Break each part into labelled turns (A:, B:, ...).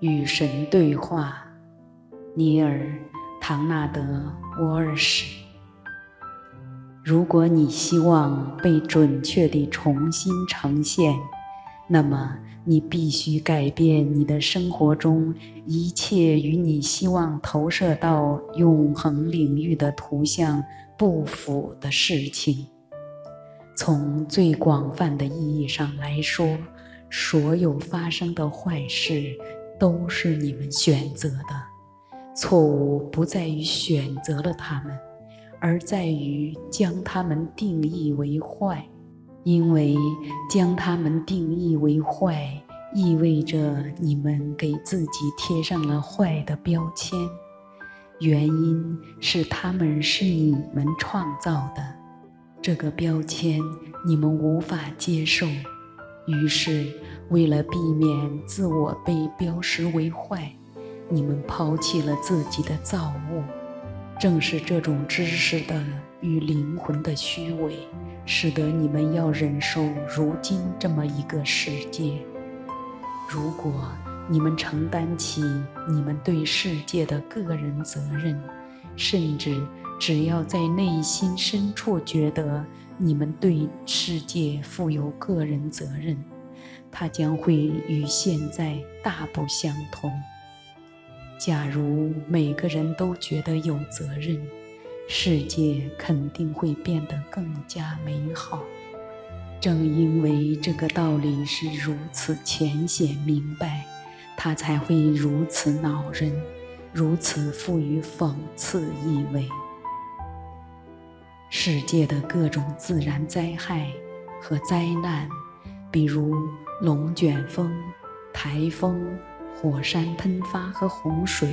A: 与神对话，尼尔·唐纳德·沃尔什。如果你希望被准确地重新呈现，那么你必须改变你的生活中一切与你希望投射到永恒领域的图像不符的事情。从最广泛的意义上来说，所有发生的坏事。都是你们选择的，错误不在于选择了他们，而在于将他们定义为坏。因为将他们定义为坏，意味着你们给自己贴上了坏的标签。原因是他们是你们创造的，这个标签你们无法接受。于是，为了避免自我被标识为坏，你们抛弃了自己的造物。正是这种知识的与灵魂的虚伪，使得你们要忍受如今这么一个世界。如果你们承担起你们对世界的个人责任，甚至只要在内心深处觉得，你们对世界负有个人责任，它将会与现在大不相同。假如每个人都觉得有责任，世界肯定会变得更加美好。正因为这个道理是如此浅显明白，它才会如此恼人，如此富于讽刺意味。世界的各种自然灾害和灾难，比如龙卷风、台风、火山喷发和洪水；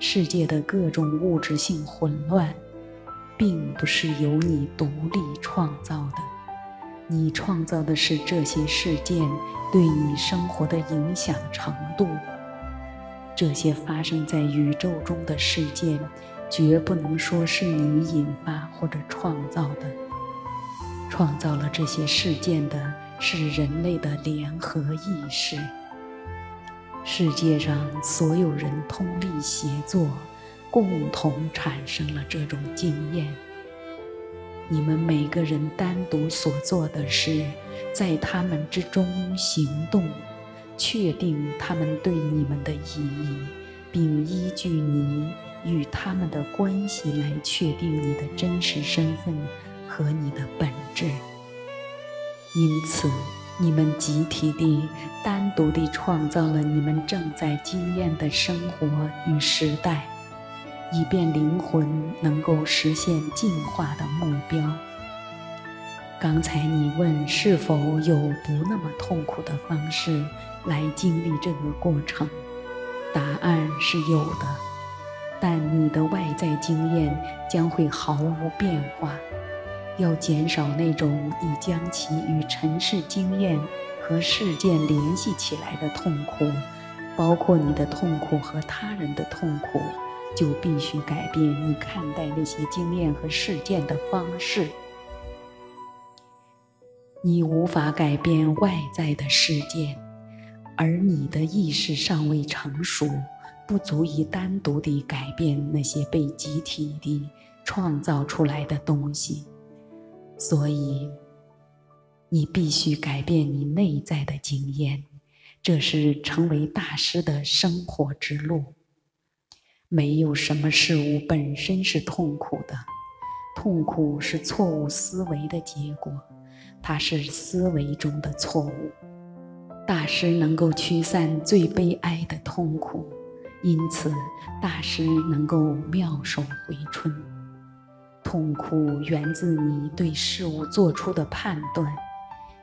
A: 世界的各种物质性混乱，并不是由你独立创造的。你创造的是这些事件对你生活的影响程度。这些发生在宇宙中的事件。绝不能说是你引发或者创造的。创造了这些事件的是人类的联合意识。世界上所有人通力协作，共同产生了这种经验。你们每个人单独所做的是，在他们之中行动，确定他们对你们的意义，并依据你。与他们的关系来确定你的真实身份和你的本质。因此，你们集体地、单独地创造了你们正在经验的生活与时代，以便灵魂能够实现进化的目标。刚才你问是否有不那么痛苦的方式来经历这个过程，答案是有的。但你的外在经验将会毫无变化。要减少那种你将其与尘世经验和事件联系起来的痛苦，包括你的痛苦和他人的痛苦，就必须改变你看待那些经验和事件的方式。你无法改变外在的事件，而你的意识尚未成熟。不足以单独地改变那些被集体地创造出来的东西，所以你必须改变你内在的经验，这是成为大师的生活之路。没有什么事物本身是痛苦的，痛苦是错误思维的结果，它是思维中的错误。大师能够驱散最悲哀的痛苦。因此，大师能够妙手回春。痛苦源自你对事物做出的判断，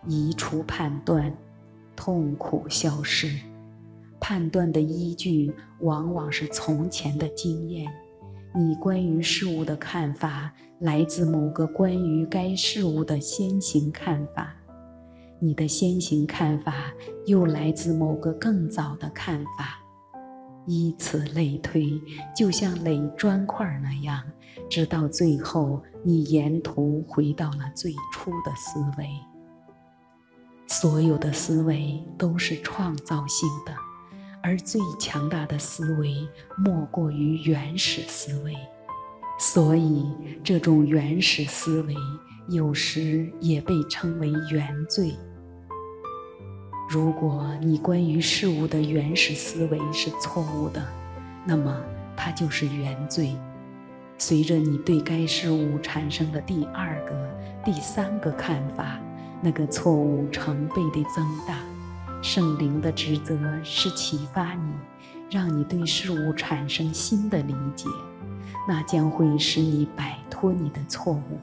A: 移除判断，痛苦消失。判断的依据往往是从前的经验。你关于事物的看法来自某个关于该事物的先行看法，你的先行看法又来自某个更早的看法。以此类推，就像垒砖块那样，直到最后，你沿途回到了最初的思维。所有的思维都是创造性的，而最强大的思维莫过于原始思维，所以这种原始思维有时也被称为原罪。如果你关于事物的原始思维是错误的，那么它就是原罪。随着你对该事物产生的第二个、第三个看法，那个错误成倍的增大。圣灵的职责是启发你，让你对事物产生新的理解，那将会使你摆脱你的错误。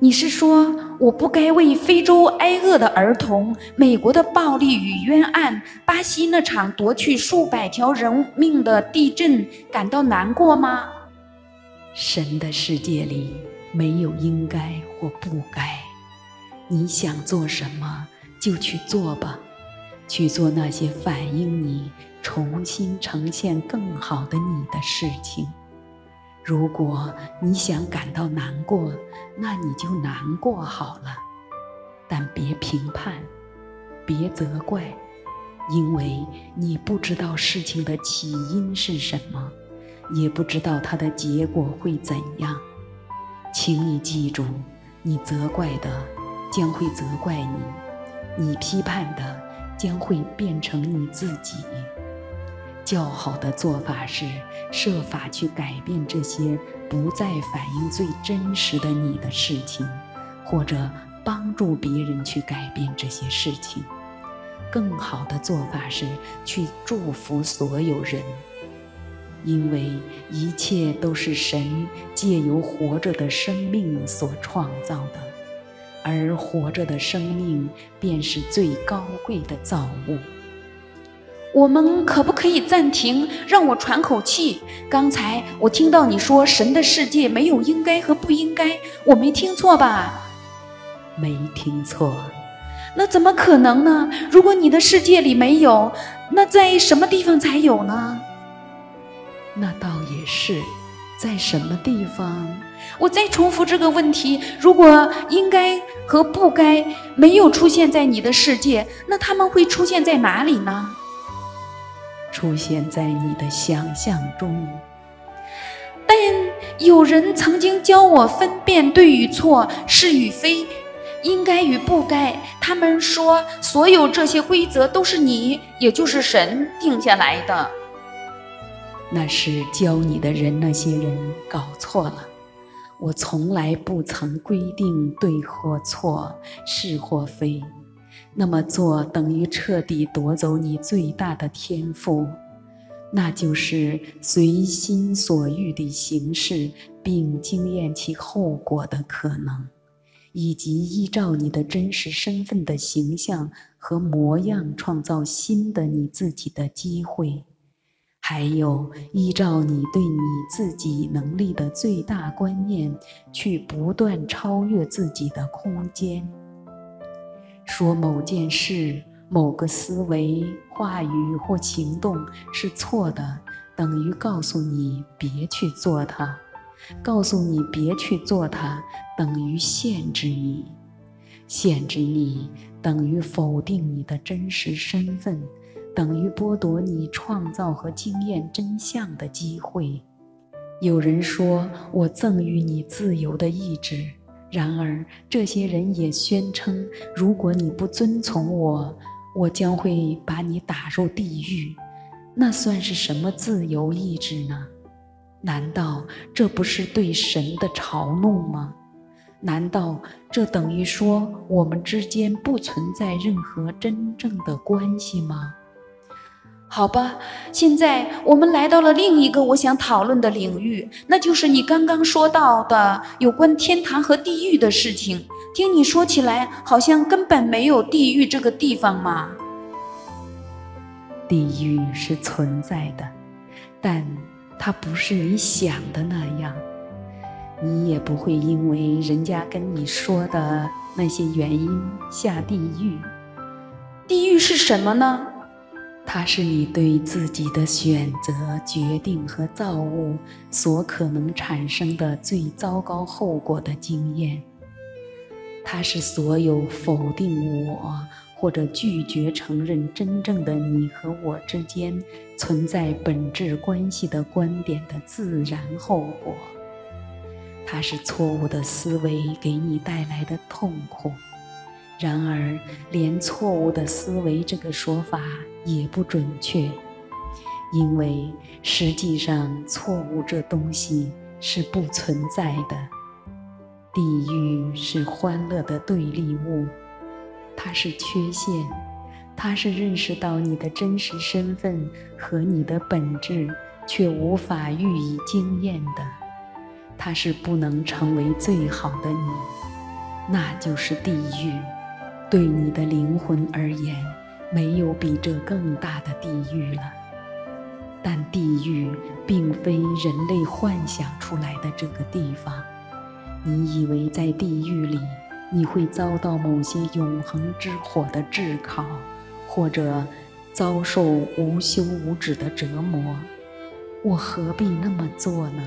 A: 你是说我不该为非洲挨饿的儿童、美国的暴力与冤案、巴西那场夺去数百条人命的地震感到难过吗？神的世界里没有应该或不该，你想做什么？就去做吧，去做那些反映你重新呈现更好的你的事情。如果你想感到难过，那你就难过好了，但别评判，别责怪，因为你不知道事情的起因是什么，也不知道它的结果会怎样。请你记住，你责怪的将会责怪你。你批判的将会变成你自己。较好的做法是设法去改变这些不再反映最真实的你的事情，或者帮助别人去改变这些事情。更好的做法是去祝福所有人，因为一切都是神借由活着的生命所创造的。而活着的生命便是最高贵的造物。我们可不可以暂停，让我喘口气？刚才我听到你说神的世界没有应该和不应该，我没听错吧？没听错。那怎么可能呢？如果你的世界里没有，那在什么地方才有呢？那倒也是，在什么地方？我再重复这个问题：如果应该和不该没有出现在你的世界，那他们会出现在哪里呢？出现在你的想象中。但有人曾经教我分辨对与错、是与非、应该与不该。他们说，所有这些规则都是你，也就是神定下来的。那是教你的人，那些人搞错了。我从来不曾规定对或错、是或非，那么做等于彻底夺走你最大的天赋，那就是随心所欲地行事，并经验其后果的可能，以及依照你的真实身份的形象和模样创造新的你自己的机会。还有依照你对你自己能力的最大观念，去不断超越自己的空间。说某件事、某个思维、话语或行动是错的，等于告诉你别去做它；告诉你别去做它，等于限制你；限制你，等于否定你的真实身份。等于剥夺你创造和经验真相的机会。有人说我赠予你自由的意志，然而这些人也宣称，如果你不遵从我，我将会把你打入地狱。那算是什么自由意志呢？难道这不是对神的嘲弄吗？难道这等于说我们之间不存在任何真正的关系吗？好吧，现在我们来到了另一个我想讨论的领域，那就是你刚刚说到的有关天堂和地狱的事情。听你说起来，好像根本没有地狱这个地方嘛。地狱是存在的，但它不是你想的那样。你也不会因为人家跟你说的那些原因下地狱。地狱是什么呢？它是你对自己的选择、决定和造物所可能产生的最糟糕后果的经验。它是所有否定我或者拒绝承认真正的你和我之间存在本质关系的观点的自然后果。它是错误的思维给你带来的痛苦。然而，连错误的思维这个说法也不准确，因为实际上错误这东西是不存在的。地狱是欢乐的对立物，它是缺陷，它是认识到你的真实身份和你的本质却无法予以经验的。它是不能成为最好的你，那就是地狱。对你的灵魂而言，没有比这更大的地狱了。但地狱并非人类幻想出来的这个地方。你以为在地狱里你会遭到某些永恒之火的炙烤，或者遭受无休无止的折磨？我何必那么做呢？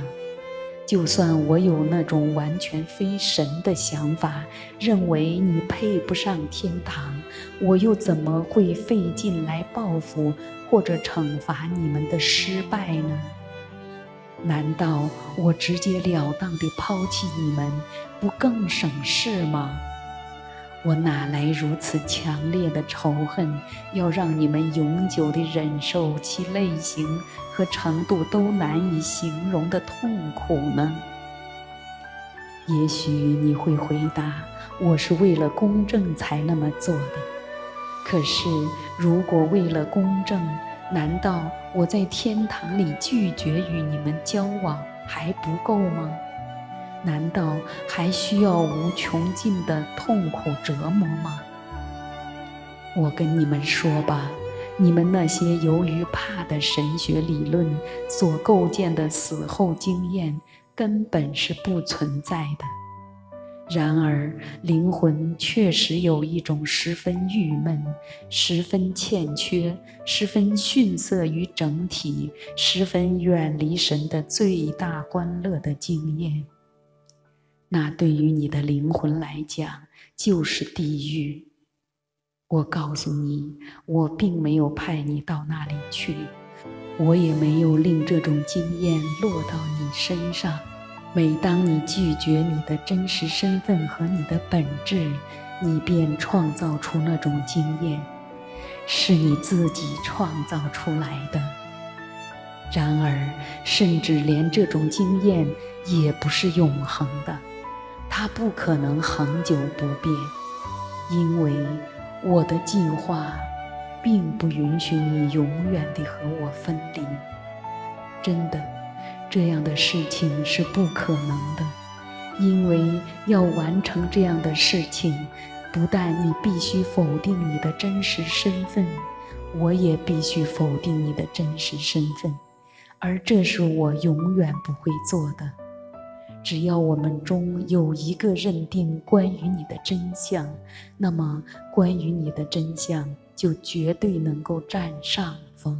A: 就算我有那种完全非神的想法，认为你配不上天堂，我又怎么会费劲来报复或者惩罚你们的失败呢？难道我直截了当地抛弃你们，不更省事吗？我哪来如此强烈的仇恨，要让你们永久地忍受其类型和程度都难以形容的痛苦呢？也许你会回答：“我是为了公正才那么做的。”可是，如果为了公正，难道我在天堂里拒绝与你们交往还不够吗？难道还需要无穷尽的痛苦折磨吗？我跟你们说吧，你们那些由于怕的神学理论所构建的死后经验，根本是不存在的。然而，灵魂确实有一种十分郁闷、十分欠缺、十分逊色于整体、十分远离神的最大欢乐的经验。那对于你的灵魂来讲，就是地狱。我告诉你，我并没有派你到那里去，我也没有令这种经验落到你身上。每当你拒绝你的真实身份和你的本质，你便创造出那种经验，是你自己创造出来的。然而，甚至连这种经验也不是永恒的。它不可能恒久不变，因为我的计划并不允许你永远地和我分离。真的，这样的事情是不可能的，因为要完成这样的事情，不但你必须否定你的真实身份，我也必须否定你的真实身份，而这是我永远不会做的。只要我们中有一个认定关于你的真相，那么关于你的真相就绝对能够占上风。